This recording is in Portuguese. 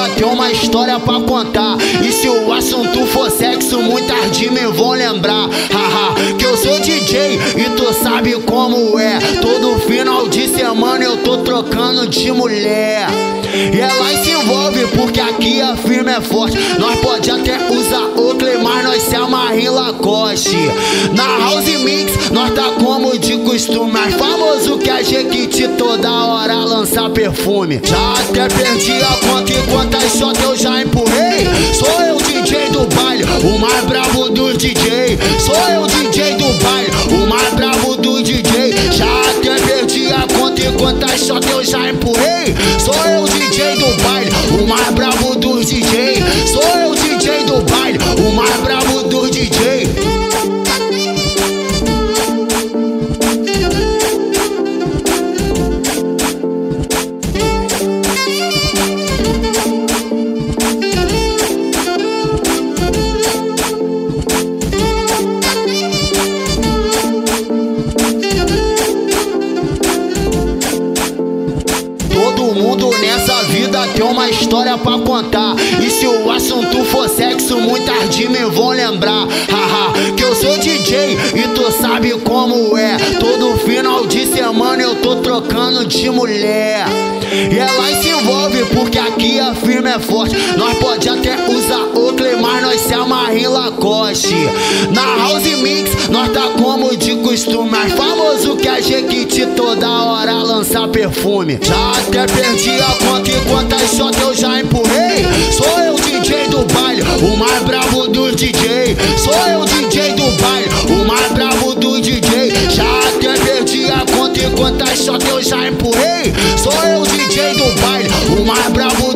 vida tem uma história pra contar. E se o assunto for sexo, muitas de mim vão lembrar. Haha, que eu sou DJ e tu sabe como é. Todo final de semana eu tô trocando de mulher. E ela se envolve porque aqui a firma é forte. Nós pode até usar Oakley, mas nós se amarra em Lacoste. Na House Mix, nós tá como de costume. Mais famoso que a toda hora lança perfume. Já até perdi a conta e quantas shots eu já empurrei. Sou eu DJ do baile, o mais bravo dos DJ. Todo mundo nessa vida tem uma história pra contar. E se o assunto for sexo, muitas de mim vão lembrar. Haha, que eu sou DJ e tu sabe como é. Todo final de semana eu tô trocando de mulher. E ela se envolve porque aqui a firma é forte. Nós pode até usar Oakley, mas nós se amarra Lacoste. Na House Mix, nós tá como de costume. Mais famoso que a toda hora lança perfume. Já até perdi a conta e quantas shots eu já empurrei. Sou eu DJ do baile, o mais bravo dos DJ. Sou eu DJ do baile, o mais bravo dos DJ. Já até perdi a conta e quantas shots eu já empurrei. Sou eu DJ do baile, o mais bravo